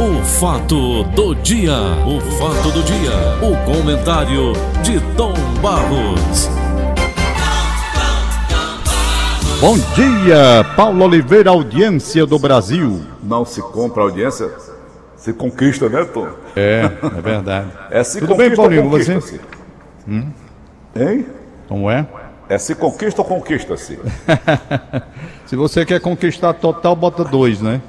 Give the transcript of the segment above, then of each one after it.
O fato do dia, o fato do dia, o comentário de Tom Barros. Bom dia, Paulo Oliveira, audiência do Brasil. Não se compra audiência, se conquista, né, Tom? É, é verdade. É se Tudo bem, conquista Paulinho, você? conquista-se? Hein? Como é? É se conquista ou conquista-se? Se você quer conquistar total, bota dois, né?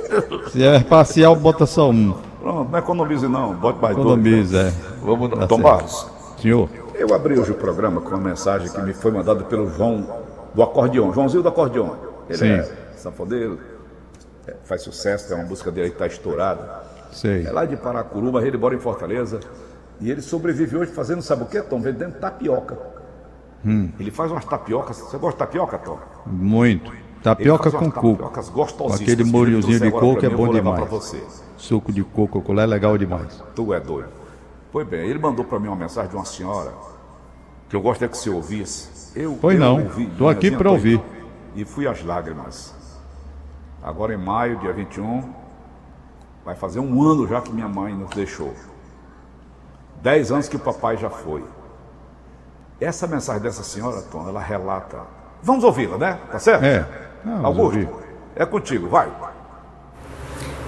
Se é parcial, bota só um. Pronto, não economize não, bote mais dois. Economiza, é. Vamos, Tá Tom certo. Barros, Senhor, eu abri hoje o programa com uma mensagem que me foi mandada pelo João do acordeon, Joãozinho do acordeon. Ele Sim. é sanfoneiro, é, faz sucesso, tem uma música dele que está estourada. sei. É lá de Paracuruba, ele mora em Fortaleza. E ele sobrevive hoje fazendo, sabe o quê, Tom? Vendendo tapioca. Hum. Ele faz umas tapiocas. Você gosta de tapioca, Tom? Muito. Tapioca com coco. Aquele Ele molhozinho de coco é bom demais. Suco de coco, coco é legal demais. Tu é doido. Pois bem, ele mandou para mim uma mensagem de uma senhora que eu gostaria que você ouvisse. Eu, Pois eu não, ouvi, tô aqui toda, ouvir. E fui às lágrimas. Agora em maio, dia 21, vai fazer um ano já que minha mãe nos deixou. Dez anos que o papai já foi. Essa mensagem dessa senhora, Tom, ela relata. Vamos ouvi-la, né? Tá certo? É. Não, vamos Augusto, ouvir. é contigo, vai.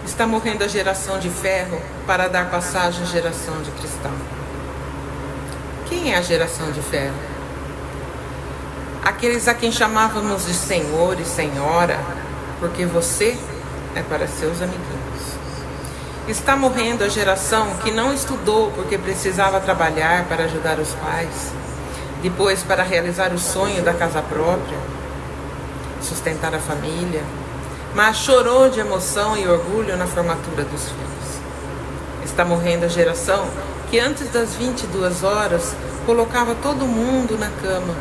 Está morrendo a geração de ferro para dar passagem à geração de cristal. Quem é a geração de ferro? Aqueles a quem chamávamos de senhor e senhora, porque você é para seus amiguinhos. Está morrendo a geração que não estudou porque precisava trabalhar para ajudar os pais, depois para realizar o sonho da casa própria, sustentar a família, mas chorou de emoção e orgulho na formatura dos filhos. Está morrendo a geração que antes das 22 horas colocava todo mundo na cama,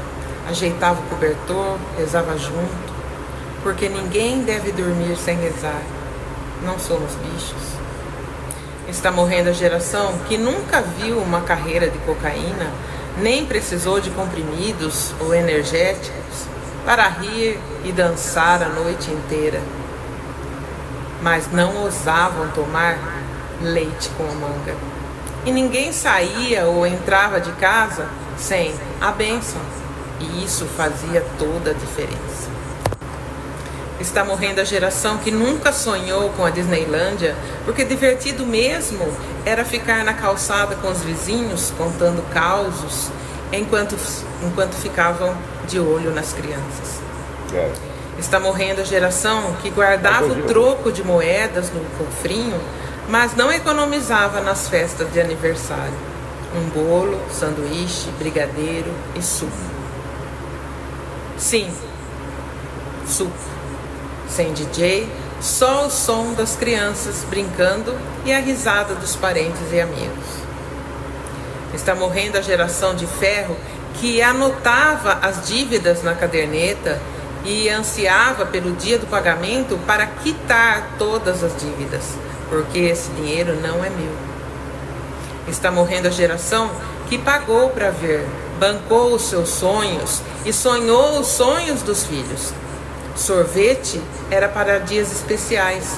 ajeitava o cobertor, rezava junto, porque ninguém deve dormir sem rezar. Não somos bichos. Está morrendo a geração que nunca viu uma carreira de cocaína, nem precisou de comprimidos ou energéticos para rir e dançar a noite inteira. Mas não ousavam tomar leite com a manga. E ninguém saía ou entrava de casa sem a bênção. E isso fazia toda a diferença. Está morrendo a geração que nunca sonhou com a Disneylândia, porque divertido mesmo era ficar na calçada com os vizinhos contando causos enquanto, enquanto ficavam de olho nas crianças. É. Está morrendo a geração que guardava o troco de moedas no cofrinho, mas não economizava nas festas de aniversário. Um bolo, sanduíche, brigadeiro e suco. Sim, suco. Sem DJ, só o som das crianças brincando e a risada dos parentes e amigos. Está morrendo a geração de ferro que anotava as dívidas na caderneta e ansiava pelo dia do pagamento para quitar todas as dívidas, porque esse dinheiro não é meu. Está morrendo a geração que pagou para ver, bancou os seus sonhos e sonhou os sonhos dos filhos. Sorvete era para dias especiais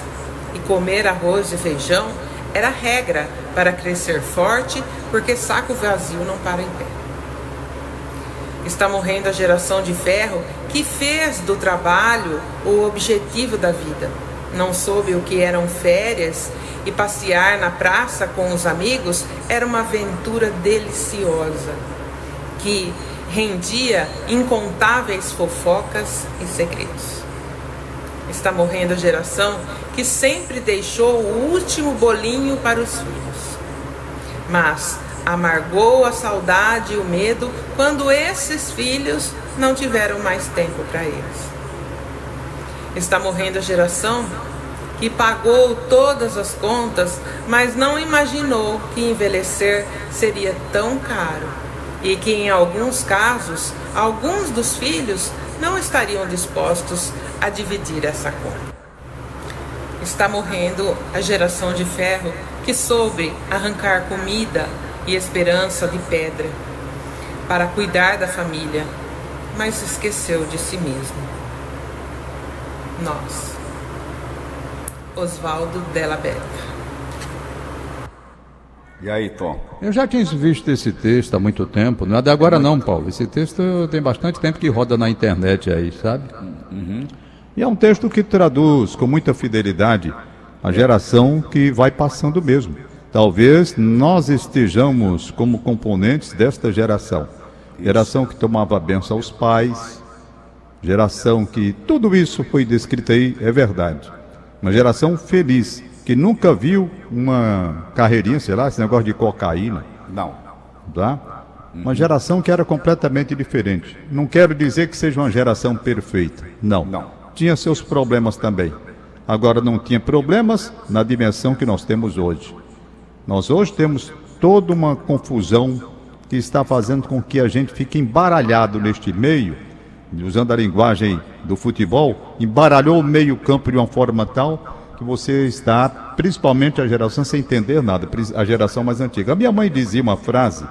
e comer arroz e feijão era regra para crescer forte, porque saco vazio não para em pé. Está morrendo a geração de ferro que fez do trabalho o objetivo da vida. Não soube o que eram férias e passear na praça com os amigos era uma aventura deliciosa que rendia incontáveis fofocas e segredos. Está morrendo a geração que sempre deixou o último bolinho para os filhos. Mas amargou a saudade e o medo quando esses filhos não tiveram mais tempo para eles. Está morrendo a geração que pagou todas as contas, mas não imaginou que envelhecer seria tão caro e que, em alguns casos, alguns dos filhos não estariam dispostos a dividir essa conta. Está morrendo a geração de ferro que soube arrancar comida e esperança de pedra para cuidar da família, mas esqueceu de si mesmo. Nós. Oswaldo Della Beta. E aí, Tom? Eu já tinha visto esse texto há muito tempo, não é de agora não, Paulo. Esse texto tem bastante tempo que roda na internet aí, sabe? Uhum. E é um texto que traduz com muita fidelidade a geração que vai passando mesmo. Talvez nós estejamos como componentes desta geração. Geração que tomava a benção aos pais, geração que tudo isso foi descrito aí, é verdade. Uma geração feliz, que nunca viu uma carreirinha, sei lá, esse negócio de cocaína. Não. Tá? Uma geração que era completamente diferente. Não quero dizer que seja uma geração perfeita. Não. Não. Tinha seus problemas também. Agora não tinha problemas na dimensão que nós temos hoje. Nós hoje temos toda uma confusão que está fazendo com que a gente fique embaralhado neste meio, usando a linguagem do futebol, embaralhou o meio-campo de uma forma tal que você está, principalmente a geração sem entender nada, a geração mais antiga. A minha mãe dizia uma frase,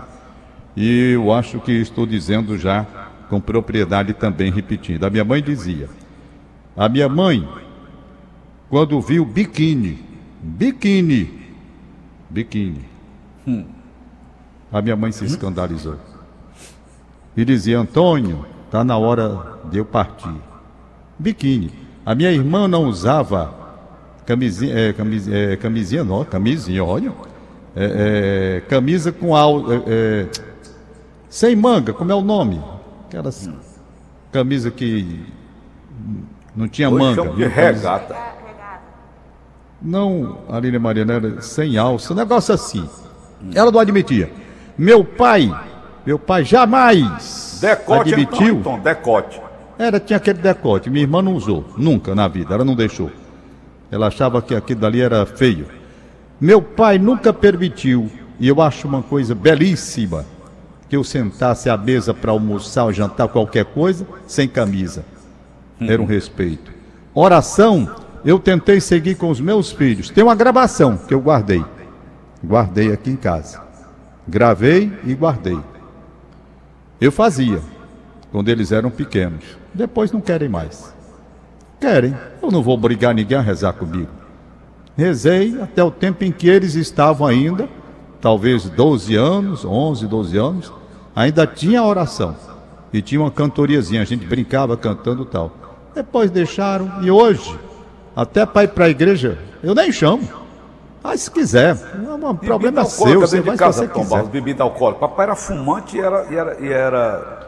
e eu acho que estou dizendo já com propriedade também repetindo. A minha mãe dizia: A minha mãe, quando viu biquíni, biquíni, biquíni, hum. a minha mãe se escandalizou. E dizia: Antônio, está na hora de eu partir. Biquíni. A minha irmã não usava camisinha, é, camisinha, é, camisinha não, camisinha, olha. É, é, camisa com al, é, é, sem manga, como é o nome? Aquela camisa que não tinha Hoje manga. De regata. Não, Aline Mariana, era sem alça, negócio assim. Ela não admitia. Meu pai, meu pai jamais decote, admitiu. Então, então, decote. Era, tinha aquele decote. Minha irmã não usou, nunca na vida, ela não deixou. Ela achava que aquilo dali era feio. Meu pai nunca permitiu, e eu acho uma coisa belíssima, que eu sentasse à mesa para almoçar ou jantar qualquer coisa sem camisa. Era um respeito. Oração, eu tentei seguir com os meus filhos. Tem uma gravação que eu guardei. Guardei aqui em casa. Gravei e guardei. Eu fazia quando eles eram pequenos. Depois não querem mais. Querem. Eu não vou obrigar ninguém a rezar comigo. Rezei até o tempo em que eles estavam ainda, talvez 12 anos, 11, 12 anos, ainda tinha oração. E tinha uma cantoriazinha, a gente brincava cantando tal. Depois deixaram, e hoje, até para ir para a igreja, eu nem chamo. Ah, se quiser, o problema é seu, você vai casa, se você quiser. Bebida alcoólica. Papai era fumante e era, e era, e era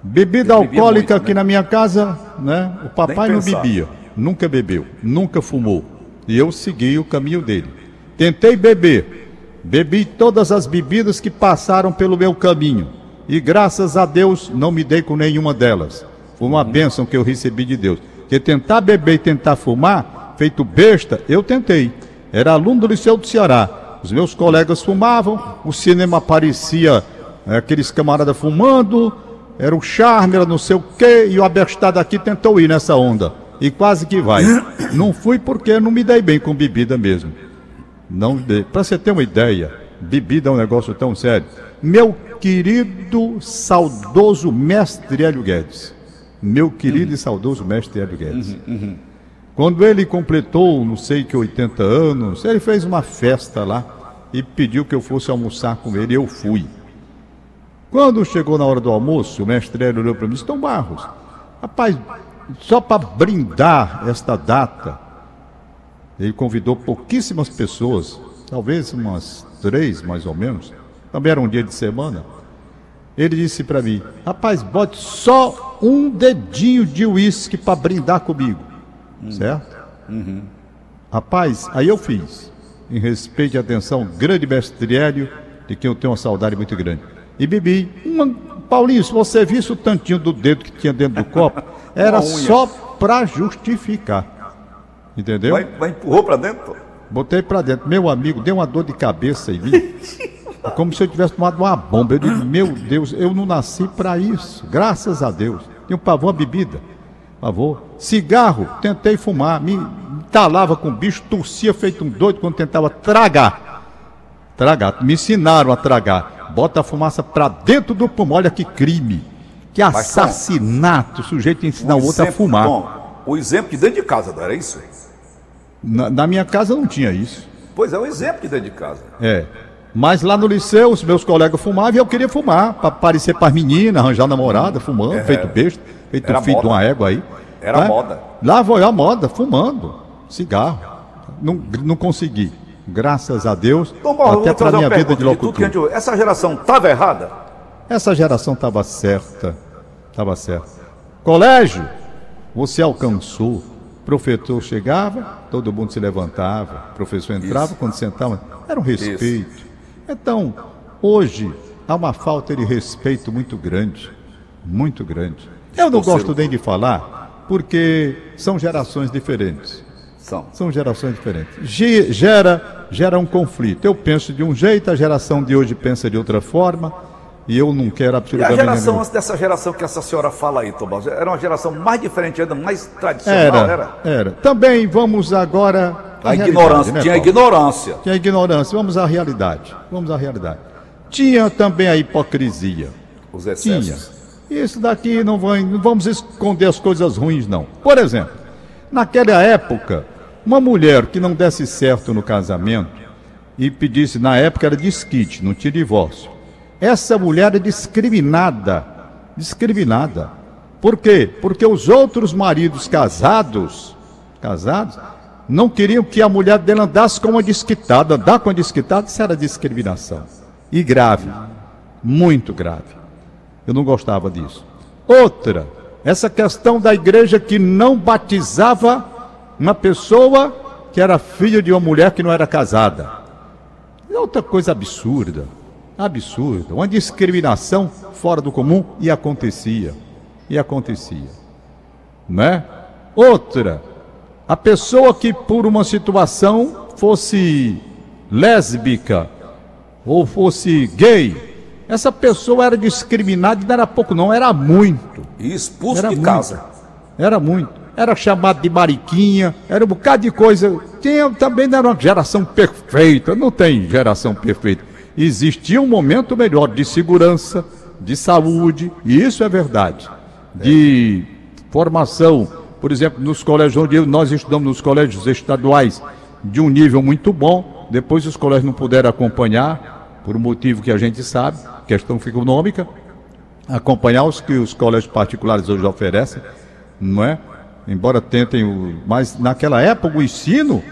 Bebida alcoólica muito, aqui né? na minha casa, né? O papai não bebia, nunca bebeu, nunca fumou. E eu segui o caminho dele. Tentei beber, bebi todas as bebidas que passaram pelo meu caminho. E graças a Deus não me dei com nenhuma delas. Foi uma uhum. bênção que eu recebi de Deus. Porque tentar beber e tentar fumar, feito besta, eu tentei. Era aluno do Liceu do Ceará. Os meus colegas fumavam, o cinema aparecia é, aqueles camaradas fumando, era o charme, era não sei o quê, e o abestado aqui tentou ir nessa onda. E quase que vai. Não fui porque não me dei bem com bebida mesmo. Não Para você ter uma ideia, bebida é um negócio tão sério. Meu querido, saudoso mestre Hélio Guedes. Meu querido uhum. e saudoso mestre Hélio Guedes. Uhum, uhum. Quando ele completou, não sei que 80 anos, ele fez uma festa lá e pediu que eu fosse almoçar com ele. Eu fui. Quando chegou na hora do almoço, o mestre Hélio olhou para mim e disse: Tom Barros, rapaz, só para brindar esta data, ele convidou pouquíssimas pessoas, talvez umas três mais ou menos, também era um dia de semana. Ele disse para mim: Rapaz, bote só um dedinho de uísque para brindar comigo, hum. certo? Uhum. Rapaz, aí eu fiz, em respeito e atenção, grande mestre Hélio, de quem eu tenho uma saudade muito grande e bebi. Uma... Paulinho, se você visse o tantinho do dedo que tinha dentro do copo, era só para justificar. Entendeu? Vai, vai empurrou para dentro? Botei para dentro. Meu amigo, deu uma dor de cabeça em mim. como se eu tivesse tomado uma bomba. Eu disse, meu Deus, eu não nasci para isso. Graças a Deus. Um pavor, uma bebida. Pavor. Cigarro, tentei fumar. Me talava com bicho, tossia feito um doido quando tentava tragar. Tragar. Me ensinaram a tragar bota a fumaça para dentro do pulmão. Olha que crime, que assassinato. O sujeito ensina o outro a fumar. Bom, o exemplo de dentro de casa, não era isso? Na, na minha casa não tinha isso. Pois é, um exemplo de dentro de casa. É. Mas lá no liceu, os meus colegas fumavam e eu queria fumar, para parecer para as meninas, arranjar namorada, fumando, É. feito besta, feito Era filho de moda. uma égua aí. Era né? moda. Lá eu a moda, fumando, cigarro. Não, não consegui. Graças a Deus, Tom Barro, até para minha vida de de locutor. gente... Essa geração estava errada? Essa geração estava certa. Estava certa. Colégio, você alcançou. Professor chegava, todo mundo se levantava. Professor entrava, Isso. quando sentava, era um respeito. Então, hoje, há uma falta de respeito muito grande. Muito grande. Eu não gosto nem de falar, porque são gerações diferentes. São. São gerações diferentes. Ge- Gera, gera um conflito. Eu penso de um jeito, a geração de hoje pensa de outra forma, e eu não quero E a absolutamente. geração nenhum- antes dessa geração que essa senhora fala aí, Tom Barro, era uma geração mais diferente ainda, mais tradicional, Era, era? era. Também vamos agora. A ignorância, né, tinha a Paulo? ignorância. Tinha ignorância. Vamos à realidade. Vamos à realidade. Tinha também a hipocrisia. Os Tinha. excessos. Isso daqui não, vai, não vamos esconder as coisas ruins, não. Por exemplo, naquela época, uma mulher que não desse certo no casamento e pedisse, na época era desquite, não tinha divórcio. Essa mulher era discriminada. Discriminada. Por quê? Porque os outros maridos casados, casados, não queriam que a mulher dela andasse com uma desquitada. Andar com uma desquitada, isso era discriminação. E grave. Muito grave. Eu não gostava disso. Outra, essa questão da igreja que não batizava uma pessoa que era filha de uma mulher que não era casada. É outra coisa absurda. Absurda. Uma discriminação fora do comum e acontecia. E acontecia. Né? Outra, a pessoa que por uma situação fosse lésbica ou fosse gay, essa pessoa era discriminada e não era pouco, não, era muito. E expulso Era de muito. casa. Era muito. Era chamado de mariquinha, era um bocado de coisa. Tinha, também não era uma geração perfeita, não tem geração perfeita. Existia um momento melhor de segurança, de saúde, e isso é verdade. De formação, por exemplo, nos colégios onde nós estudamos, nos colégios estaduais, de um nível muito bom. Depois os colégios não puderam acompanhar, por um motivo que a gente sabe, questão econômica acompanhar os que os colégios particulares hoje oferecem, não é? Embora tentem. Mas naquela época o ensino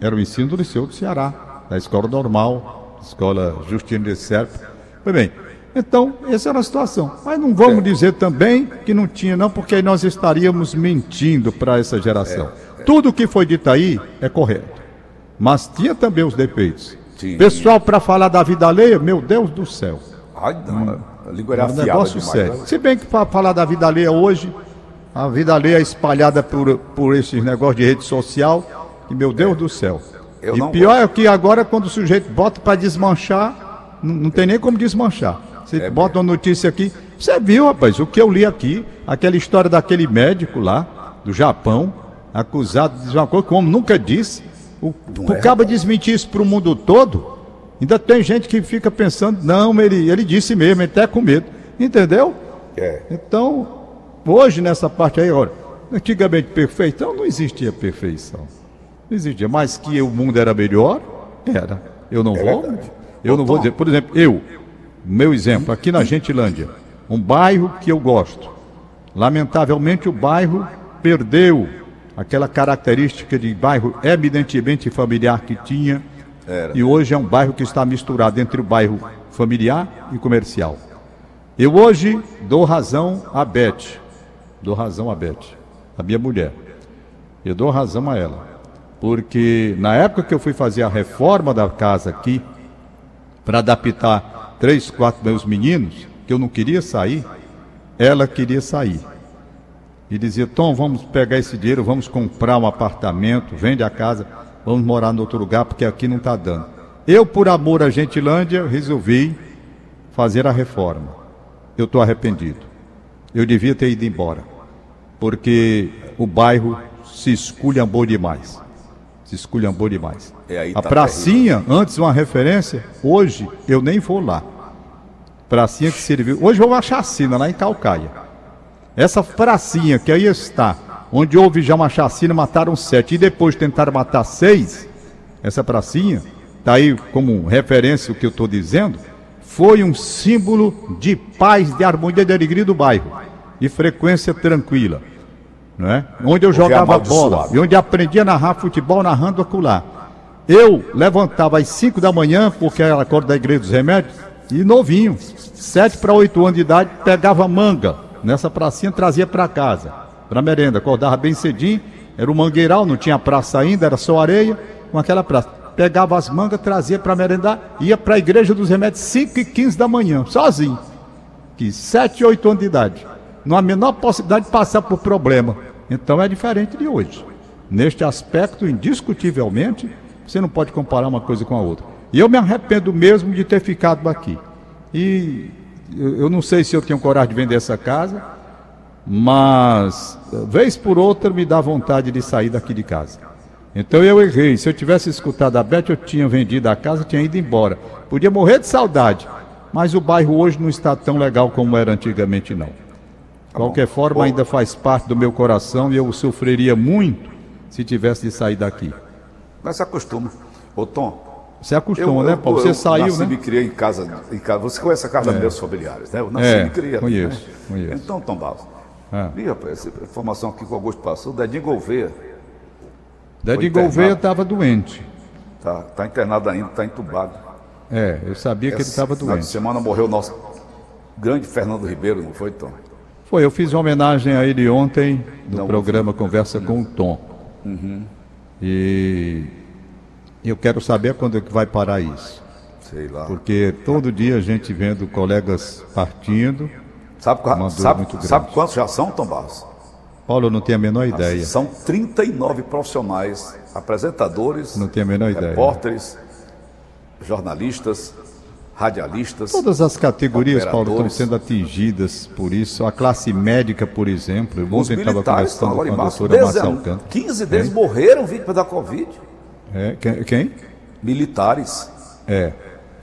era o ensino do Liceu do Ceará, da escola normal, escola Justino de Serpa. Pois bem, então, essa era a situação. Mas não vamos dizer também que não tinha, não, porque aí nós estaríamos mentindo para essa geração. Tudo que foi dito aí é correto. Mas tinha também os defeitos. Tinha. Pessoal, para falar da vida alheia, meu Deus do céu. Ai, não, língua era É um negócio demais. sério. né? Se bem que para falar da vida alheia hoje, a vida alheia é espalhada por, por esses negócios de rede social, e meu Deus do céu. Eu e pior é que agora quando o sujeito bota para desmanchar, não, não tem nem como desmanchar. Você É bota uma notícia aqui, você viu, rapaz, o que eu li aqui, aquela história daquele médico lá, do Japão, acusado de dizer uma coisa, como nunca disse, o, o é, cabo desmentir isso para o mundo todo, ainda tem gente que fica pensando, não, ele, ele disse mesmo, ele até com medo. Entendeu? É. Então, hoje nessa parte aí, olha, antigamente perfeição não existia perfeição. Não existia, mas que o mundo era melhor, era. Eu não vou. É verdade. Eu não vou dizer, por exemplo, eu, meu exemplo, aqui na Gentilândia, um bairro que eu gosto. Lamentavelmente o bairro perdeu aquela característica de bairro eminentemente familiar que tinha. Era. E hoje é um bairro que está misturado entre o bairro familiar e comercial. Eu hoje dou razão a Beth. Dou razão a Beth, a minha mulher. Eu dou razão a ela. Porque na época que eu fui fazer a reforma da casa aqui, para adaptar três, quatro meus meninos, que eu não queria sair, ela queria sair. E dizia, Tom, vamos pegar esse dinheiro, vamos comprar um apartamento, vende a casa, vamos morar em outro lugar, porque aqui não está dando. Eu, por amor à Gentilândia, resolvi fazer a reforma. Eu estou arrependido. Eu devia ter ido embora. Porque o bairro se esculhambou demais. Se esculhambou demais. É, a tá pracinha, antes uma referência, hoje eu nem vou lá. Pracinha que serviu. Hoje houve uma chacina lá em Calcaia. Essa pracinha que aí está, onde houve já uma chacina, mataram sete. E depois tentaram matar seis, essa pracinha, está aí como referência o que eu estou dizendo, foi um símbolo de paz, de harmonia, de alegria do bairro. E frequência tranquila. Né? Onde eu jogava bola e onde aprendi a narrar futebol narrando acolá. Eu levantava às 5 da manhã, porque era a cor da igreja dos remédios, e novinho, 7 para 8 anos de idade, pegava manga nessa pracinha, trazia para casa, para merenda. Acordava bem cedinho, era um mangueiral, não tinha praça ainda, era só areia, com aquela praça. Pegava as mangas, trazia para merendar, ia para a igreja dos remédios 5 e 15 da manhã, sozinho. Que 7, 8 anos de idade. Não há menor possibilidade de passar por problema. Então é diferente de hoje. Neste aspecto, indiscutivelmente, você não pode comparar uma coisa com a outra. E eu me arrependo mesmo de ter ficado aqui. E eu não sei se eu tenho coragem de vender essa casa, mas vez por outra me dá vontade de sair daqui de casa. Então eu errei. Se eu tivesse escutado a Beth, eu tinha vendido a casa, tinha ido embora. Podia morrer de saudade, mas o bairro hoje não está tão legal como era antigamente, não. De qualquer forma, ainda faz parte do meu coração e eu sofreria muito se tivesse de sair daqui. Mas se acostuma. Ô Tom. Você acostuma, eu, né, Paulo? Você eu, saiu, nasci, né? me criei em casa, em casa. Você conhece a casa é. dos meus familiares, né? Eu nasci é, me criei conheço, né? conheço. Então, Tom Barros. É. E, rapaz, essa informação aqui que o Augusto passou, Dedinho Gouveia. Dedinho Gouveia estava doente. Tá, tá internado ainda, está entubado. É, eu sabia essa, que ele estava doente. Na semana morreu o nosso grande Fernando Ribeiro, não foi, Tom? Foi, eu fiz uma homenagem a ele ontem no não, programa Conversa com o Tom. Uhum. E eu quero saber quando é que vai parar isso. Sei lá. Porque todo dia a gente vendo colegas partindo. Sabe, sabe, sabe quantos já são, Tom Barros? Paulo, eu não tenho a menor ideia. São 39 profissionais, apresentadores, não tenho a menor repórteres, ideia. jornalistas, radialistas. Todas as categorias, Paulo, estão sendo atingidas por isso. A classe médica, por exemplo. Ontem estava conversando com a doutora Marcel Canto. 15 deles é? morreram vítimas da Covid. É, quem? Militares. É.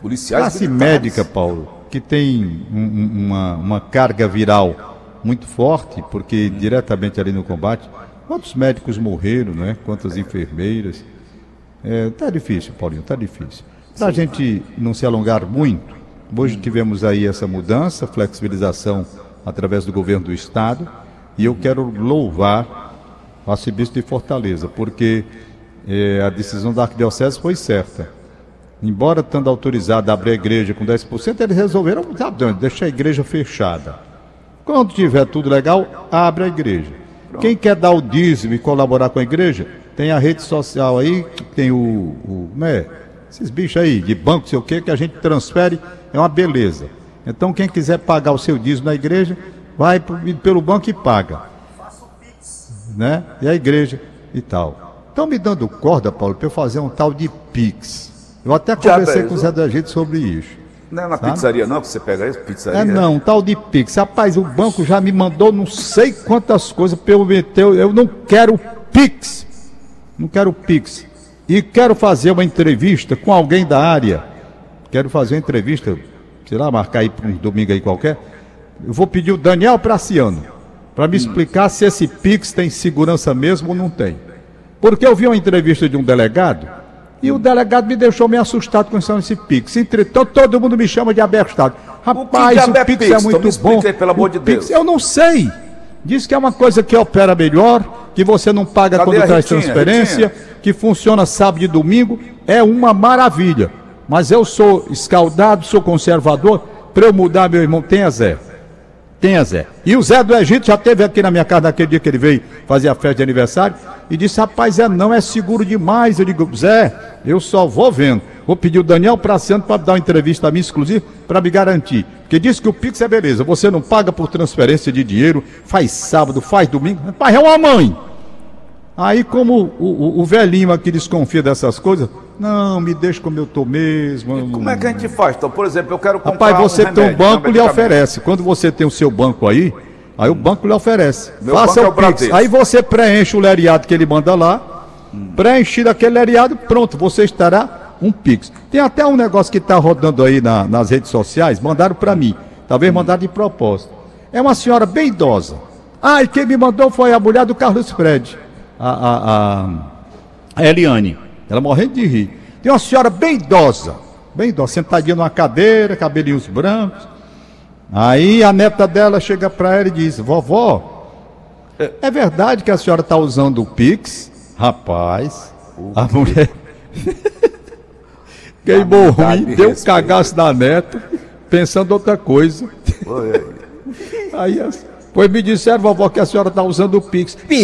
Policiais Classe militares. médica, Paulo, que tem um, uma, uma carga viral muito forte, porque hum. diretamente ali no combate, quantos médicos morreram, né? Quantas enfermeiras. É, tá difícil, Paulinho, tá difícil. Para a gente não se alongar muito, hoje hum. tivemos aí essa mudança, flexibilização através do governo do estado, e eu quero louvar a arcebispo de Fortaleza, porque é, a decisão da arquidiocese foi certa. Embora estando autorizado a abrir a igreja com 10%, eles resolveram sabe, deixar a igreja fechada. Quando tiver tudo legal, abre a igreja. Quem quer dar o dízimo e colaborar com a igreja, tem a rede social aí, tem o, o né, esses bichos aí, de banco, sei o quê, que a gente transfere, é uma beleza. Então, quem quiser pagar o seu dízimo na igreja, vai pelo banco e paga. Né? E a igreja e tal. Estão me dando corda, Paulo, para eu fazer um tal de Pix. Eu até conversei com o Zé da Gente sobre isso. Não é na sabe? pizzaria não que você pega isso? Pizzaria? É não, um tal de Pix. Rapaz, o banco já me mandou não sei quantas coisas para eu meter. Eu não quero Pix. Não quero Pix. E quero fazer uma entrevista com alguém da área. Quero fazer uma entrevista, sei lá, marcar aí para um domingo aí qualquer. Eu vou pedir o Daniel Praciano para me hum. explicar se esse Pix tem segurança mesmo ou não tem. Porque eu vi uma entrevista de um delegado e o delegado me deixou meio assustado com esse Pix. Entretanto, todo mundo me chama de abestado. Rapaz, o, o Pix, é, é muito bom. Aí, pelo amor de Deus. Pix, eu não sei. Diz que é uma coisa que opera melhor, que você não paga Cadê quando traz transferência, que funciona sábado e domingo. É uma maravilha. Mas eu sou escaldado, sou conservador. Para eu mudar, meu irmão, tenha Zé. Tenha Zé. E o Zé do Egito já teve aqui na minha casa naquele dia que ele veio fazer a festa de aniversário e disse: Rapaz, é não, é seguro demais. Eu digo: Zé, eu só vou vendo. Vou pedir o Daniel Praciano para dar uma entrevista a mim exclusiva para me garantir. Porque disse que o Pix é beleza, você não paga por transferência de dinheiro, faz sábado, faz domingo. Rapaz, é uma mãe. Aí, como o, o, o, velhinho aqui desconfia dessas coisas, não, me deixa como eu estou mesmo. E como é que a gente faz? Então, por exemplo, eu quero comprar Rapaz, você um tem um banco e lhe oferece. Quando você tem o seu banco aí, aí o banco lhe oferece. Meu Faça o, é Pix. Aí você preenche o leriado que ele manda lá, hum. preenchido aquele leriado, pronto, você estará um Pix. Tem até um negócio que está rodando aí na, nas redes sociais, mandaram para mim. Talvez hum. mandaram de propósito. É uma senhora bem idosa Ah, e quem me mandou foi a mulher do Carlos Fred, a, a, a, Eliane. Ela morrendo de rir. Tem uma senhora bem idosa, bem idosa, sentadinha numa cadeira, cabelinhos brancos. Aí a neta dela chega para ela e diz: Vovó, é verdade que a senhora está usando o Pix? Rapaz, a mulher queimou ruim, deu um cagaço na neta, pensando outra coisa. Aí, pois me disseram, vovó, que a senhora está usando o Pix. Me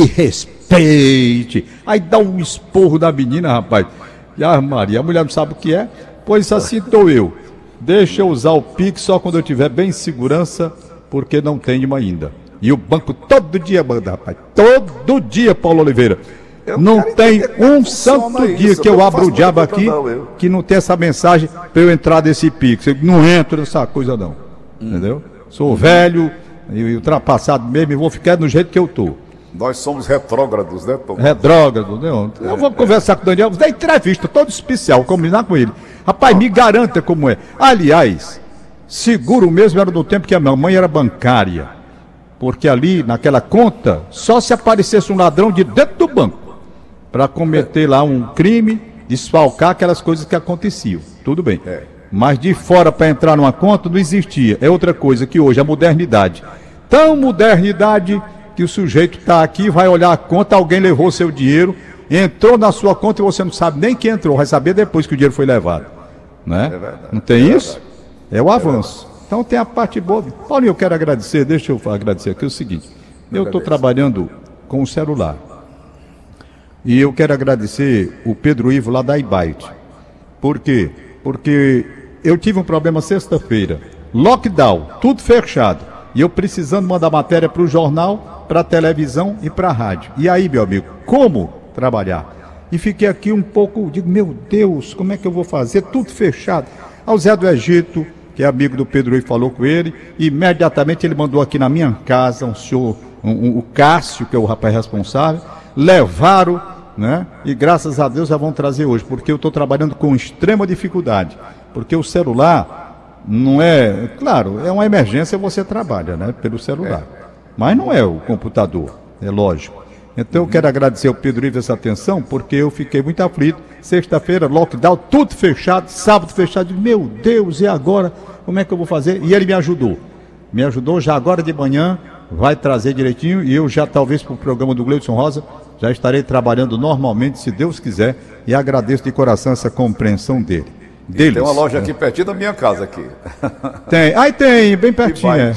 respeite. Aí dá um esporro da menina, rapaz. E a Maria, a mulher não sabe o que é? Pois assim estou eu. Deixa eu usar o Pix só quando eu tiver bem segurança, porque não tenho ainda. E o banco todo dia manda, rapaz. Todo dia, Paulo Oliveira. Eu não tem um santo dia isso, que eu abro o diabo aqui não, que não tem essa mensagem para eu entrar desse Pix. Eu não entro nessa coisa, não. Hum. Entendeu? Sou velho e ultrapassado mesmo e vou ficar do jeito que eu tô. Nós somos retrógrados, né, Tom? Retrógrados, né? Eu é, vou conversar é. com o Daniel, vou dar entrevista todo especial, combinar com ele. Rapaz, me garanta como é. Aliás, seguro mesmo era do tempo que a minha mãe era bancária. Porque ali, naquela conta, só se aparecesse um ladrão de dentro do banco para cometer lá um crime, desfalcar aquelas coisas que aconteciam. Tudo bem. É. Mas de fora para entrar numa conta não existia. É outra coisa que hoje, a modernidade. Tão modernidade que o sujeito está aqui, vai olhar a conta, alguém levou seu dinheiro, entrou na sua conta e você não sabe nem quem entrou, vai saber depois que o dinheiro foi levado. Né? É não tem é isso? É o avanço. Então tem a parte boa. Paulinho, eu quero agradecer, deixa eu agradecer aqui o seguinte. Eu estou trabalhando com o celular. E eu quero agradecer o Pedro Ivo lá da Ibite. Por quê? Porque eu tive um problema sexta-feira. Lockdown, tudo fechado. E eu precisando mandar matéria para o jornal, para a televisão e para a rádio. E aí, meu amigo, como trabalhar? E fiquei aqui um pouco, digo, meu Deus, como é que eu vou fazer? Tudo fechado. Ao Zé do Egito, que é amigo do Pedro e falou com ele, e imediatamente ele mandou aqui na minha casa um senhor, um, um, o Cássio, que é o rapaz responsável, levaram, né? E graças a Deus já vão trazer hoje, porque eu estou trabalhando com extrema dificuldade, porque o celular não é, claro, é uma emergência você trabalha, né? Pelo celular, é. mas não é o computador, é lógico. Então eu quero agradecer ao Pedro Ives essa atenção, porque eu fiquei muito aflito. Sexta-feira, lockdown, tudo fechado, sábado fechado. Meu Deus, e agora? Como é que eu vou fazer? E ele me ajudou. Me ajudou já agora de manhã, vai trazer direitinho, e eu já, talvez, para o programa do Gleudson Rosa, já estarei trabalhando normalmente, se Deus quiser, e agradeço de coração essa compreensão dele. Deles. Tem uma loja aqui pertinho da minha casa aqui. Tem, aí tem, bem pertinho. É.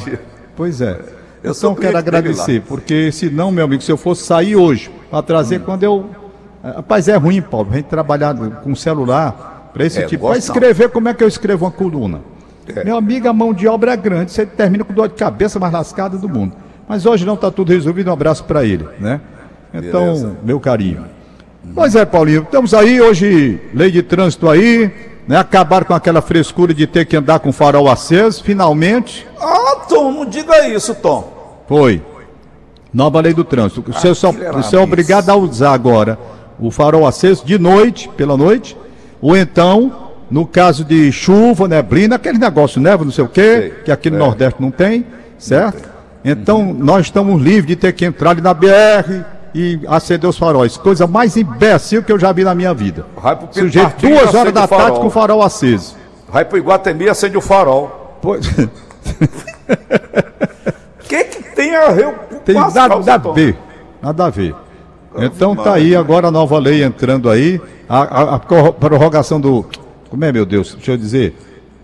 Pois é. Eu então quero agradecer, porque senão, meu amigo, se eu fosse sair hoje para trazer hum. quando eu. Eh, rapaz, é ruim, Paulo, a gente trabalhar com celular para esse é, tipo. Para escrever, como é que eu escrevo uma coluna? É. Meu amigo, a mão de obra é grande, você termina com dor de cabeça mais lascada do mundo. Mas hoje não está tudo resolvido, um abraço para ele, né? Então, Beleza. meu carinho. Pois é, Paulinho, estamos aí hoje, lei de trânsito aí, né? Acabar com aquela frescura de ter que andar com farol aceso, finalmente. Ah, Tom, não diga isso, Tom. Foi. Nova lei do trânsito. O senhor, só, o senhor é obrigado a usar agora o farol aceso de noite, pela noite, ou então, no caso de chuva, neblina, aquele negócio, neva, não sei o quê, que aqui no é. Nordeste não tem, certo? Então, uhum. nós estamos livres de ter que entrar ali na BR, e acender os faróis. Coisa mais imbecil que eu já vi na minha vida. Vai pro Sujeito duas horas da tarde com o farol aceso. Vai pro Iguatemi e acende o farol. Pois. que que tem a ver Tem nada, nada a ver. Nada a ver. Então tá aí agora a nova lei entrando aí. A, a, a prorrogação do. Como é, meu Deus? Deixa eu dizer.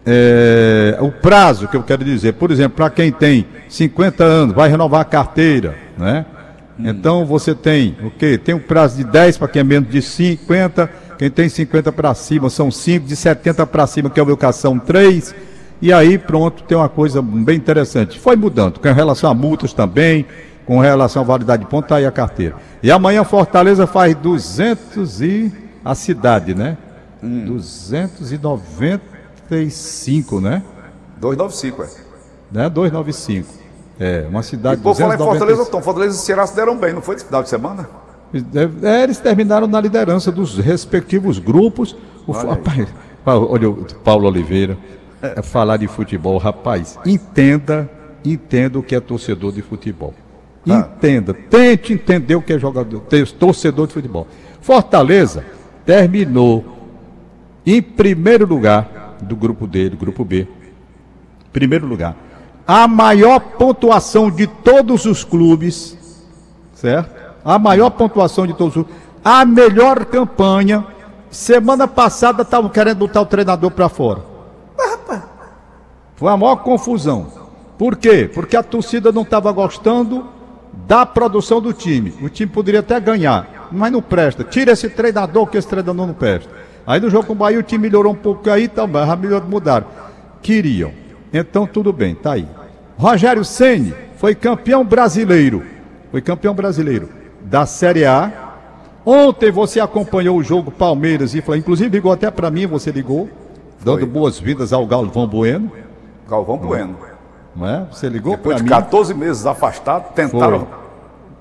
É, o prazo que eu quero dizer, por exemplo, para quem tem 50 anos, vai renovar a carteira, né? Hum. Então você tem o okay, Tem um prazo de 10 para quem é menos de 50, quem tem 50 para cima são 5, de 70 para cima, que é a educação 3. E aí, pronto, tem uma coisa bem interessante. Foi mudando, com relação a multas também, com relação à validade de ponto, tá aí a carteira. E amanhã Fortaleza faz 200 e. a cidade, né? Hum. 295, né? 295, é. Né? 295. É, uma cidade. E por falar em Fortaleza, Tom, Fortaleza e Ceará se deram bem, não foi esse final de semana? É, eles terminaram na liderança dos respectivos grupos. O, olha, rapaz, olha o Paulo Oliveira, é, falar de futebol, rapaz, entenda, entenda o que é torcedor de futebol. Ah. Entenda, tente entender o que é jogador, torcedor de futebol. Fortaleza terminou em primeiro lugar do grupo D, do grupo B. Primeiro lugar. A maior pontuação de todos os clubes, certo? A maior pontuação de todos os clubes. A melhor campanha. Semana passada estavam querendo botar o treinador para fora. Foi a maior confusão. Por quê? Porque a torcida não estava gostando da produção do time. O time poderia até ganhar, mas não presta. Tira esse treinador, que esse treinador não presta. Aí no jogo com o Bahia o time melhorou um pouco aí também, já melhorou, mudaram. Queriam. Então tudo bem, tá aí. Rogério Ceni foi campeão brasileiro. Foi campeão brasileiro da Série A. Ontem você acompanhou o jogo Palmeiras e falou, inclusive ligou até para mim, você ligou, dando boas-vindas ao Galvão Bueno. Galvão Bueno. Não é? Você ligou Depois de 14 meses afastado, tentaram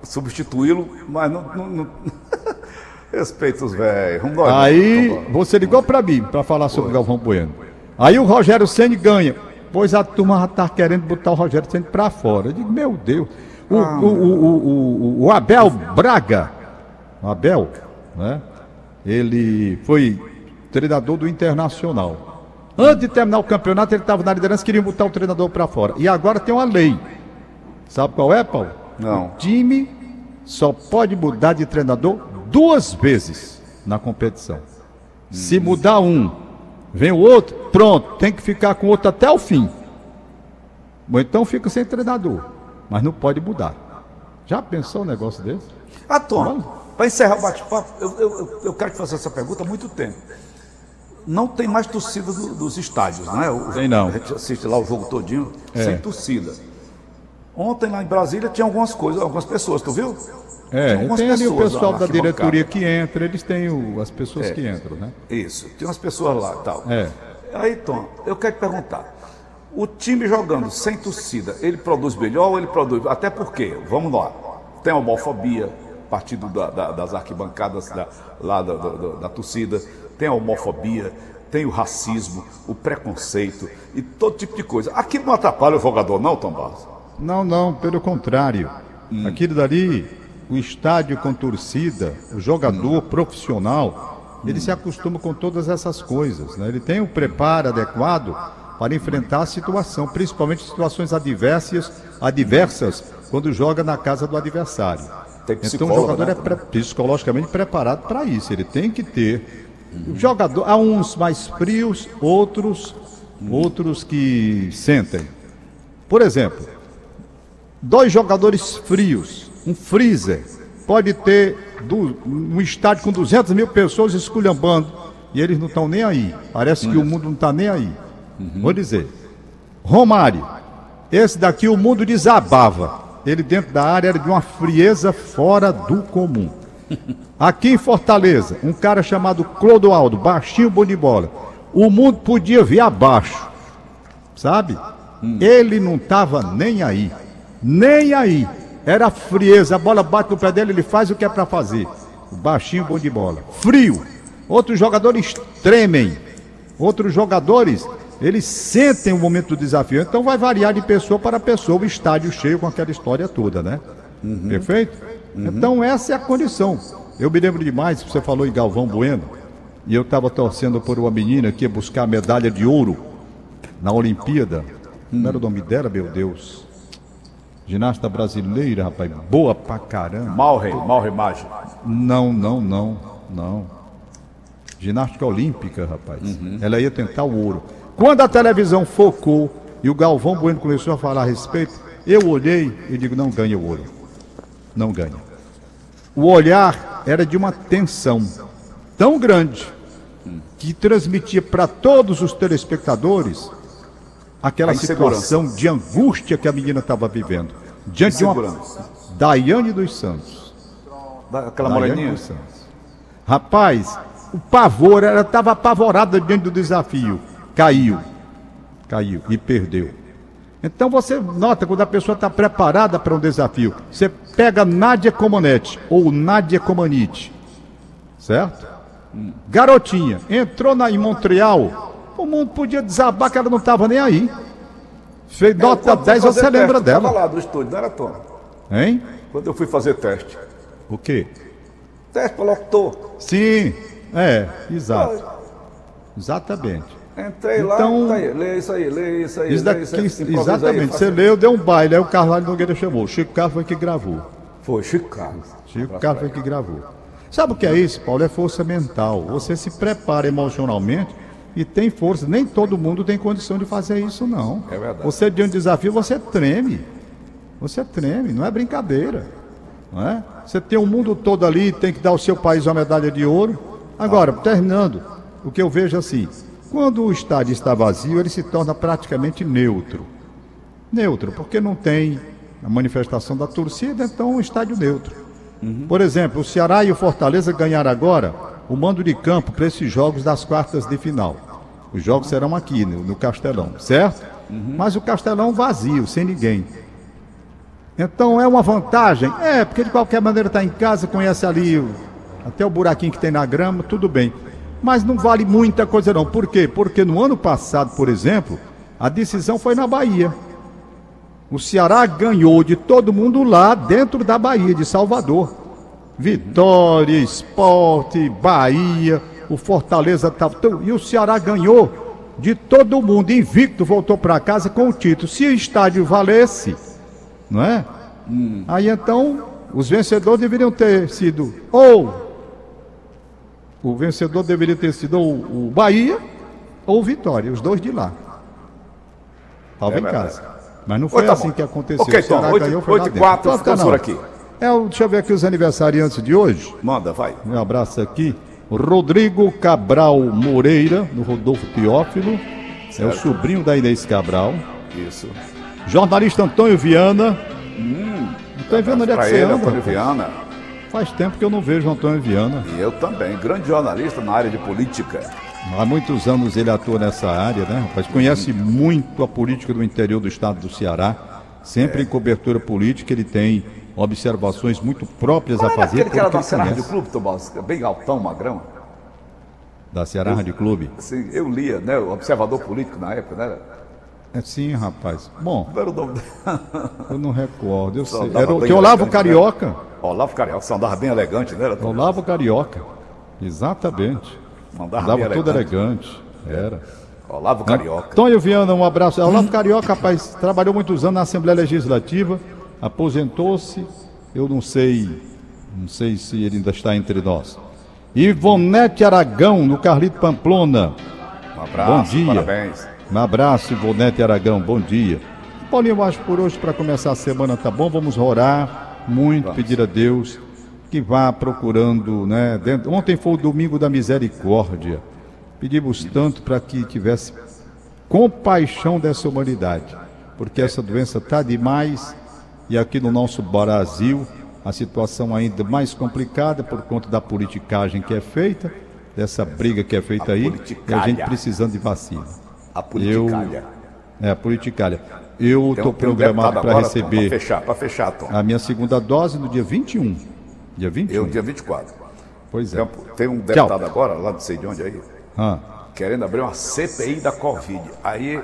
substituí-lo, mas não. não, não... Respeita os velhos. Aí você ligou para mim para falar sobre o Galvão Bueno. Aí o Rogério Ceni ganha. Pois a turma já está querendo botar o Rogério Ceni para fora. Eu digo, meu Deus. O, ah, o, o, o, Abel Braga, o Abel, né? Ele foi treinador do Internacional. Antes de terminar o campeonato, ele estava na liderança, queria botar o treinador para fora. E agora tem uma lei. Sabe qual é, Paulo? Não. O time só pode mudar de treinador duas vezes na competição. Se mudar um, vem o outro, pronto, tem que ficar com o outro até o fim. Ou então fica sem treinador. Mas não pode mudar. Já pensou um negócio desse? Ah, Tom, para encerrar o bate-papo, eu, eu, eu quero te fazer essa pergunta há muito tempo não tem mais torcida do, dos estádios, né? O, tem não. A gente assiste lá o jogo todinho é. sem torcida. Ontem lá em Brasília tinha algumas coisas, algumas pessoas, tu viu? É, tem ali o pessoal da diretoria que entra, eles têm o, as pessoas é, que entram, né? Isso, tem umas pessoas lá e tal. É. Aí, Tom, eu quero te perguntar. O time jogando sem torcida, ele produz melhor ou ele produz. Até porque, vamos lá, tem a homofobia, partido da, da, das arquibancadas da, lá da, da torcida tem a homofobia, tem o racismo, o preconceito e todo tipo de coisa. Aquilo não atrapalha o jogador, não, Tom Barros? Não, não, pelo contrário. Hum. Aquilo dali, o estádio com torcida, o jogador profissional, ele se acostuma com todas essas coisas. Né? Ele tem o preparo adequado para enfrentar a situação, principalmente situações adversas, adversas quando joga na casa do adversário. Então o jogador né? é pre psicologicamente preparado para isso. Ele tem que ter Jogador, há uns mais frios, outros, outros que sentem. Por exemplo, dois jogadores frios, um freezer, pode ter do, um estádio com 200 mil pessoas esculhambando e eles não estão nem aí. Parece que o mundo não está nem aí. Uhum. Vou dizer, Romário, esse daqui o mundo desabava. Ele dentro da área era de uma frieza fora do comum. Aqui em Fortaleza, um cara chamado Clodoaldo, baixinho, bom de bola. O mundo podia vir abaixo, sabe? Hum. Ele não estava nem aí, nem aí. Era frieza, a bola bate no pé dele, ele faz o que é para fazer. Baixinho, bom de bola. Frio. Outros jogadores tremem. Outros jogadores, eles sentem o momento do desafio. Então vai variar de pessoa para pessoa, o estádio cheio com aquela história toda, né? Uhum. Perfeito? Uhum. Então essa é a condição. Eu me lembro demais, você falou em Galvão Bueno, e eu estava torcendo por uma menina que ia buscar a medalha de ouro na Olimpíada. Não era o nome dela, meu Deus. Ginasta brasileira, rapaz, boa pra caramba. Malre, Malre Magem. Não, não, não, não. Ginástica olímpica, rapaz. Uhum. Ela ia tentar o ouro. Quando a televisão focou e o Galvão Bueno começou a falar a respeito, eu olhei e digo, não ganha o ouro não ganha. O olhar era de uma tensão tão grande que transmitia para todos os telespectadores aquela situação de angústia que a menina estava vivendo. Diante de uma Daiane dos Santos. Aquela moreninha? Rapaz, o pavor, ela estava apavorada diante do desafio. Caiu. Caiu e perdeu. Então você nota quando a pessoa está preparada para um desafio. Você pega Nádia Comanete ou Nádia Comanite, certo? Garotinha, entrou na, em Montreal, o mundo podia desabar que ela não estava nem aí. Fez nota 10, você lembra dela. lá do estúdio, não era Tom. Hein? Quando eu fui fazer teste. O quê? Teste para locutor. Sim, é, exato. Exatamente. Entrei Então- lá, tá aí, lê isso aí, lê isso aí. Isso daqui, isso aí, aí, exatamente. faça- Você leu, deu um baile, aí o Carvalho Nogueira chamou. Chico Carlos foi que gravou. Foi, Chico Carlos. Chico Carlos foi que gravou. Sabe o que é isso, Paulo? É força mental. Você se prepara emocionalmente e tem força. Nem todo mundo tem condição de fazer isso, não. É verdade. Você de um desafio, você treme. Você treme, não é brincadeira. Não é? Você tem o mundo todo ali, tem que dar ao seu país uma medalha de ouro. Agora, terminando, o que eu vejo assim, quando o estádio está vazio, ele se torna praticamente neutro. Neutro, porque não tem a manifestação da torcida, então é um estádio neutro. Por exemplo, o Ceará e o Fortaleza ganharam agora o mando de campo para esses jogos das quartas de final. Os jogos serão aqui, no, no Castelão, certo? Mas o Castelão vazio, sem ninguém. Então é uma vantagem? É, porque de qualquer maneira está em casa, conhece ali o- até o buraquinho que tem na grama, tudo bem. Mas não vale muita coisa não. Por quê? Porque no ano passado, por exemplo, a decisão foi na Bahia. O Ceará ganhou de todo mundo lá dentro da Bahia, de Salvador. Vitória, Esporte, Bahia, o Fortaleza estava. E o Ceará ganhou de todo mundo, invicto, voltou para casa com o título. Se o estádio valesse, não é? Aí então, os vencedores deveriam ter sido ou o vencedor deveria ter sido ou o Bahia ou o Vitória, os dois de lá. Estava É em verdade. casa. Mas não foi Oi, tá assim bom. que aconteceu. Ok, O Ceará e Então, ficamos não. por aqui. É, deixa eu ver aqui os aniversariantes de hoje. Manda, vai. Um abraço aqui. Rodrigo Cabral Moreira, no Rodolfo Teófilo. É o Certo. sobrinho da Inês Cabral. Isso. Jornalista Antônio Viana. Antônio Viana, onde é que você ele, anda? Antônio? Viana. Faz tempo que eu não vejo Antônio Viana. E eu também, grande jornalista na área de política. Há muitos anos ele atua nessa área, né, rapaz? Conhece muito a política do interior do estado do Ceará. Sempre em cobertura política, ele tem observações muito próprias Qual a fazer. aquele que era da Ceará. Rádio Clube, Tomás? Bem altão, magrão. Da Ceará Rádio Clube. Assim, eu lia, né? O observador político na época, né? É sim, rapaz. Bom, Não era o nome eu não recordo. Eu sei. Era o que Olavo elegante, né? Carioca. Olavo Carioca, você andava bem elegante, né? Era? Olavo Carioca. Exatamente. Andava Andava bem todo elegante. elegante. Era. Olavo Carioca. Antônio Viana, um abraço. Olavo Carioca, rapaz, trabalhou muitos anos na Assembleia Legislativa, aposentou-se. Eu não sei, não sei se ele ainda está entre nós. Ivonete Aragão, no Carlito Pamplona. Um abraço, Bom dia. parabéns. Um abraço, Ivonete Aragão, bom dia. Paulinho, eu acho que por hoje, para começar a semana, tá bom? Vamos orar muito, pedir a Deus que vá procurando, né? dentro- Ontem foi o domingo da misericórdia. Pedimos tanto para que tivesse compaixão dessa humanidade, porque essa doença está demais e aqui no nosso Brasil a situação ainda mais complicada por conta da politicagem que é feita, dessa briga que é feita A aí, e a gente precisando de vacina. A politicalha. É, a politicalha. Eu um- estou um programado deputado para receber Pra fechar, pra fechar, Tom. a minha segunda dose no dia 21. Dia 21. Eu, dia 24. Pois é. Tem, um- um deputado agora, lá não sei de onde aí, Ah, querendo abrir uma CPI da Covid. Aí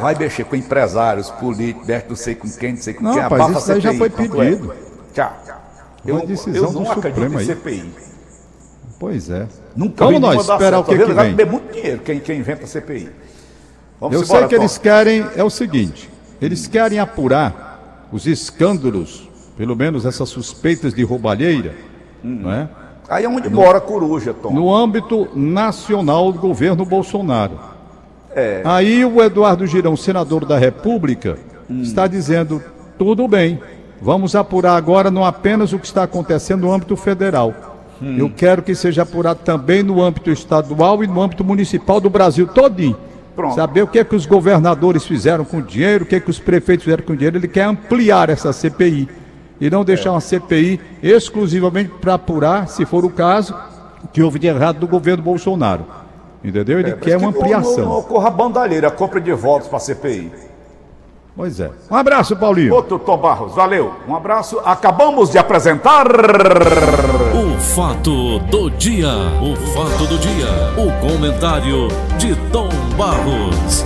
vai mexer com empresários, políticos, não sei com quem, não sei com Não, quem. rapaz, isso a já foi CPI, é? pedido. Tchau. Eu, decisão eu não do acredito Supremo em aí. CPI. pois é. Nunca Vamos nós esperar o que, Tá que? Vai vem. beber muito dinheiro quem, quem inventa CPI. Vamos Eu embora, sei que Tom. eles querem, é o seguinte, eles querem apurar os escândalos, pelo menos essas suspeitas de roubalheira, Hum. não é? Aí é onde mora a coruja, Tom. no âmbito nacional do governo Bolsonaro. É. Aí o Eduardo Girão, senador da República, está dizendo: tudo bem, vamos apurar agora não apenas o que está acontecendo no âmbito federal. Eu quero que seja apurado também no âmbito estadual e no âmbito municipal do Brasil todinho. Pronto. Saber o que é que os governadores fizeram com o dinheiro, o que é que os prefeitos fizeram com o dinheiro. Ele quer ampliar essa CPI e não deixar uma CPI exclusivamente para apurar, se for o caso, o que houve de errado do governo Bolsonaro. Entendeu? Ele Mas quer que uma não- ampliação. Não, não ocorra bandalheira, compra de votos para a CPI. Pois é. Um abraço, Paulinho. Outro Tom Barros, valeu. Um abraço. Acabamos de apresentar. O fato do dia. O fato do dia. O comentário de Tom Barros.